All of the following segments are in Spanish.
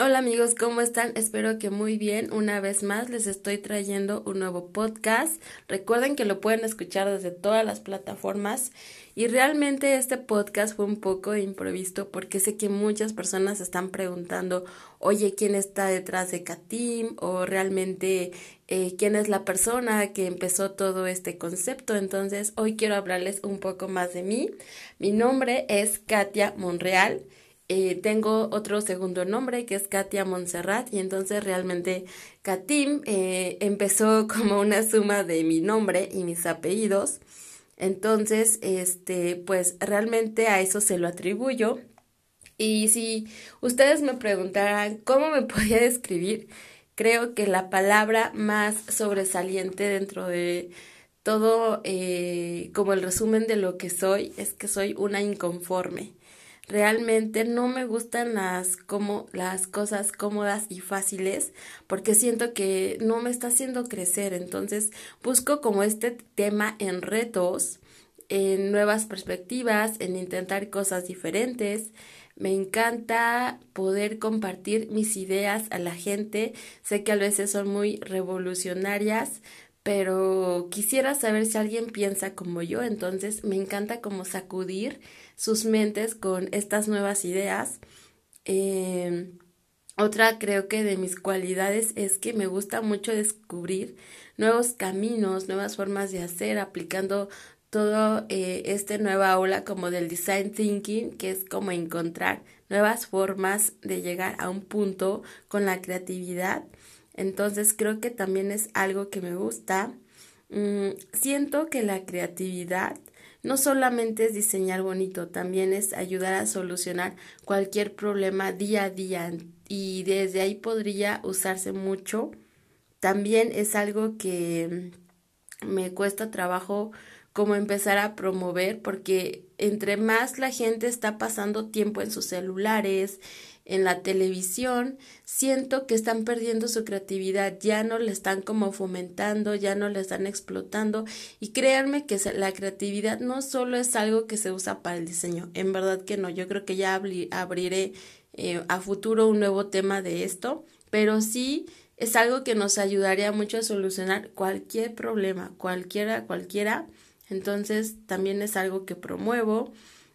Hola amigos, ¿cómo están? Espero que muy bien. Una vez más les estoy trayendo un nuevo podcast. Recuerden que lo pueden escuchar desde todas las plataformas y realmente este podcast fue un poco improvisto porque sé que muchas personas están preguntando, oye, ¿quién está detrás de Katim? o realmente eh, quién es la persona que empezó todo este concepto. Entonces hoy quiero hablarles un poco más de mí. Mi nombre es Katia Monreal. Eh, tengo otro segundo nombre que es Katia Montserrat y entonces realmente Katim eh, empezó como una suma de mi nombre y mis apellidos. Entonces, este, pues realmente a eso se lo atribuyo. Y si ustedes me preguntaran cómo me podía describir, creo que la palabra más sobresaliente dentro de todo, eh, como el resumen de lo que soy, es que soy una inconforme realmente no me gustan las como las cosas cómodas y fáciles porque siento que no me está haciendo crecer. Entonces busco como este tema en retos en nuevas perspectivas en intentar cosas diferentes. Me encanta poder compartir mis ideas a la gente. Sé que a veces son muy revolucionarias pero quisiera saber si alguien piensa como yo, entonces me encanta como sacudir sus mentes con estas nuevas ideas. Eh, otra creo que de mis cualidades es que me gusta mucho descubrir nuevos caminos, nuevas formas de hacer, aplicando todo eh, este nueva ola como del design thinking, que es como encontrar nuevas formas de llegar a un punto con la creatividad. Entonces creo que también es algo que me gusta. Mm, siento que la creatividad no solamente es diseñar bonito, también es ayudar a solucionar cualquier problema día a día y desde ahí podría usarse mucho. También es algo que me cuesta trabajo como empezar a promover porque entre más la gente está pasando tiempo en sus celulares, en la televisión, siento que están perdiendo su creatividad, ya no le están como fomentando, ya no le están explotando y créanme que la creatividad no solo es algo que se usa para el diseño, en verdad que no, yo creo que ya abriré eh, a futuro un nuevo tema de esto, pero sí es algo que nos ayudaría mucho a solucionar cualquier problema, cualquiera, cualquiera, entonces también es algo que promuevo.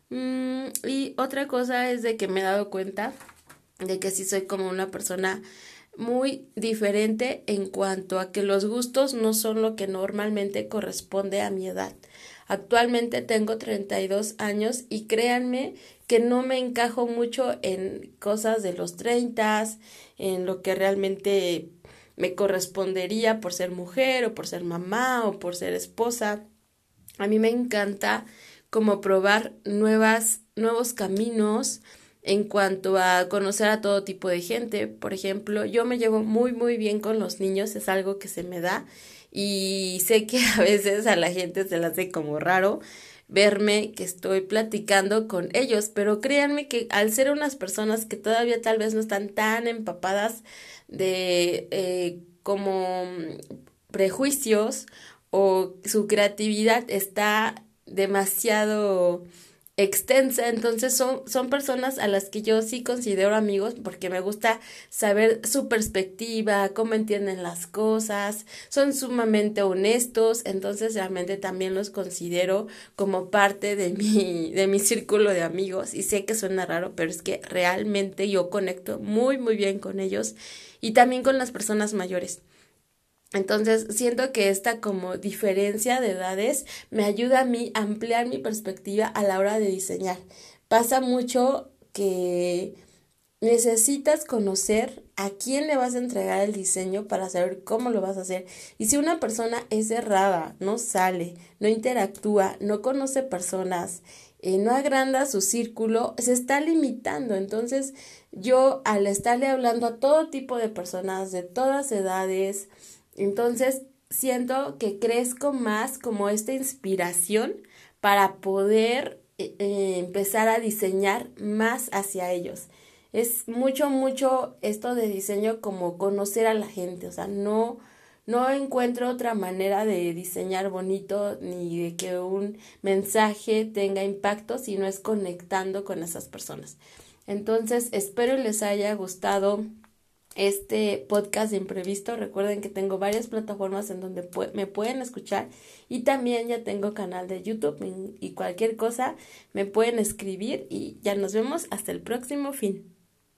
Mm, y otra cosa es de que me he dado cuenta de que sí soy como una persona muy diferente en cuanto a que los gustos no son lo que normalmente corresponde a mi edad. Actualmente tengo 32 años y créanme que no me encajo mucho en cosas de los 30, en lo que realmente me correspondería por ser mujer o por ser mamá o por ser esposa. A mí me encanta como probar nuevas nuevos caminos, en cuanto a conocer a todo tipo de gente. Por ejemplo, yo me llevo muy muy bien con los niños, es algo que se me da y sé que a veces a la gente se le hace como raro verme que estoy platicando con ellos, pero créanme que al ser unas personas que todavía tal vez no están tan empapadas de eh, como prejuicios o su creatividad está demasiado extensa, entonces son, son personas a las que yo sí considero amigos porque me gusta saber su perspectiva, cómo entienden las cosas, son sumamente honestos, entonces realmente también los considero como parte de mi, de mi círculo de amigos. Y sé que suena raro, pero es que realmente yo conecto muy muy bien con ellos y también con las personas mayores. Entonces, siento que esta como diferencia de edades me ayuda a mí a ampliar mi perspectiva a la hora de diseñar. Pasa mucho que necesitas conocer a quién le vas a entregar el diseño para saber cómo lo vas a hacer. Y si una persona es cerrada, no sale, no interactúa, no conoce personas, eh, no agranda su círculo, se está limitando. Entonces, yo al estarle hablando a todo tipo de personas de todas edades, entonces, siento que crezco más como esta inspiración para poder eh, eh, empezar a diseñar más hacia ellos. Es mucho, mucho esto de diseño como conocer a la gente, o sea, no, no encuentro otra manera de diseñar bonito ni de que un mensaje tenga impacto si no es conectando con esas personas. Entonces, espero les haya gustado este podcast de imprevisto. Recuerden que tengo varias plataformas en donde me pueden escuchar y también ya tengo canal de YouTube y cualquier cosa me pueden escribir y ya nos vemos hasta el próximo fin.